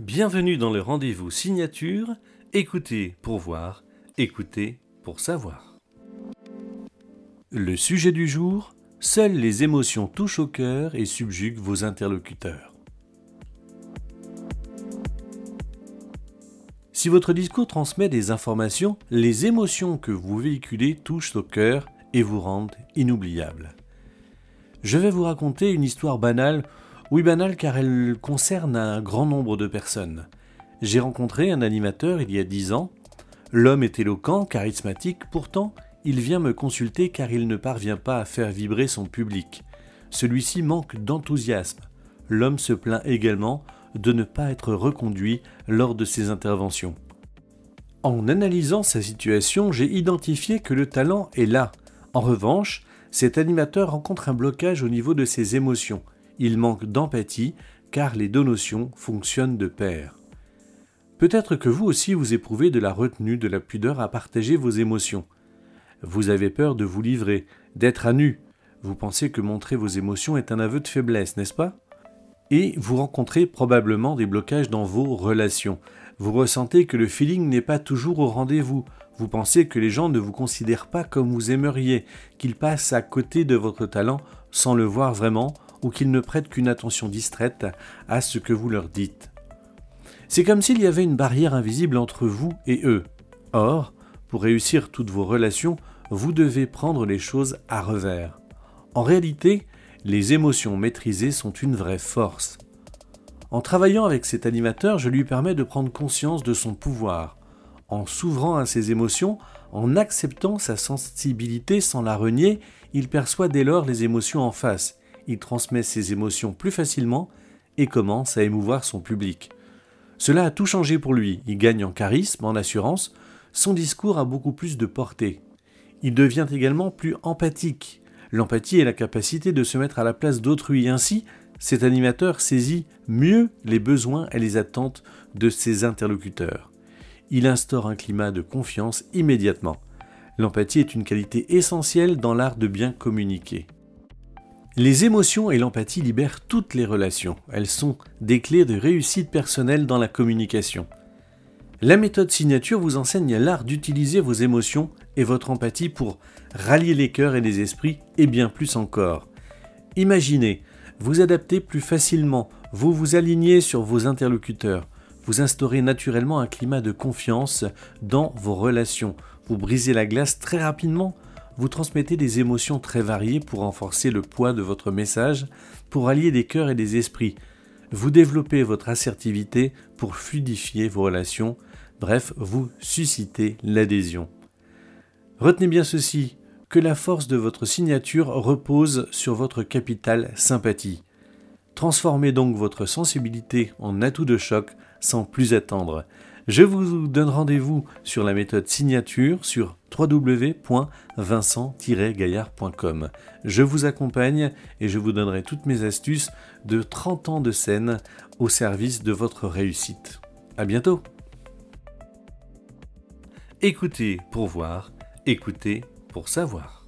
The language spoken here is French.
Bienvenue dans le rendez-vous signature. Écoutez pour voir, écoutez pour savoir. Le sujet du jour Seules les émotions touchent au cœur et subjuguent vos interlocuteurs. Si votre discours transmet des informations, les émotions que vous véhiculez touchent au cœur et vous rendent inoubliable. Je vais vous raconter une histoire banale, oui banale car elle concerne un grand nombre de personnes. J'ai rencontré un animateur il y a dix ans. L'homme est éloquent, charismatique, pourtant il vient me consulter car il ne parvient pas à faire vibrer son public. Celui-ci manque d'enthousiasme. L'homme se plaint également de ne pas être reconduit lors de ses interventions. En analysant sa situation, j'ai identifié que le talent est là. En revanche, cet animateur rencontre un blocage au niveau de ses émotions. Il manque d'empathie car les deux notions fonctionnent de pair. Peut-être que vous aussi vous éprouvez de la retenue, de la pudeur à partager vos émotions. Vous avez peur de vous livrer, d'être à nu. Vous pensez que montrer vos émotions est un aveu de faiblesse, n'est-ce pas? Et vous rencontrez probablement des blocages dans vos relations. Vous ressentez que le feeling n'est pas toujours au rendez-vous. Vous pensez que les gens ne vous considèrent pas comme vous aimeriez, qu'ils passent à côté de votre talent sans le voir vraiment, ou qu'ils ne prêtent qu'une attention distraite à ce que vous leur dites. C'est comme s'il y avait une barrière invisible entre vous et eux. Or, pour réussir toutes vos relations, vous devez prendre les choses à revers. En réalité, les émotions maîtrisées sont une vraie force. En travaillant avec cet animateur, je lui permets de prendre conscience de son pouvoir. En s'ouvrant à ses émotions, en acceptant sa sensibilité sans la renier, il perçoit dès lors les émotions en face. Il transmet ses émotions plus facilement et commence à émouvoir son public. Cela a tout changé pour lui. Il gagne en charisme, en assurance. Son discours a beaucoup plus de portée. Il devient également plus empathique. L'empathie est la capacité de se mettre à la place d'autrui. Ainsi, cet animateur saisit mieux les besoins et les attentes de ses interlocuteurs. Il instaure un climat de confiance immédiatement. L'empathie est une qualité essentielle dans l'art de bien communiquer. Les émotions et l'empathie libèrent toutes les relations. Elles sont des clés de réussite personnelle dans la communication. La méthode signature vous enseigne l'art d'utiliser vos émotions et votre empathie pour rallier les cœurs et les esprits et bien plus encore. Imaginez, vous adaptez plus facilement, vous vous alignez sur vos interlocuteurs, vous instaurez naturellement un climat de confiance dans vos relations, vous brisez la glace très rapidement, vous transmettez des émotions très variées pour renforcer le poids de votre message, pour allier des cœurs et des esprits, vous développez votre assertivité pour fluidifier vos relations, bref, vous suscitez l'adhésion. Retenez bien ceci, que la force de votre signature repose sur votre capital sympathie. Transformez donc votre sensibilité en atout de choc sans plus attendre. Je vous donne rendez-vous sur la méthode signature sur www.vincent-gaillard.com. Je vous accompagne et je vous donnerai toutes mes astuces de 30 ans de scène au service de votre réussite. À bientôt! Écoutez pour voir Écoutez pour savoir.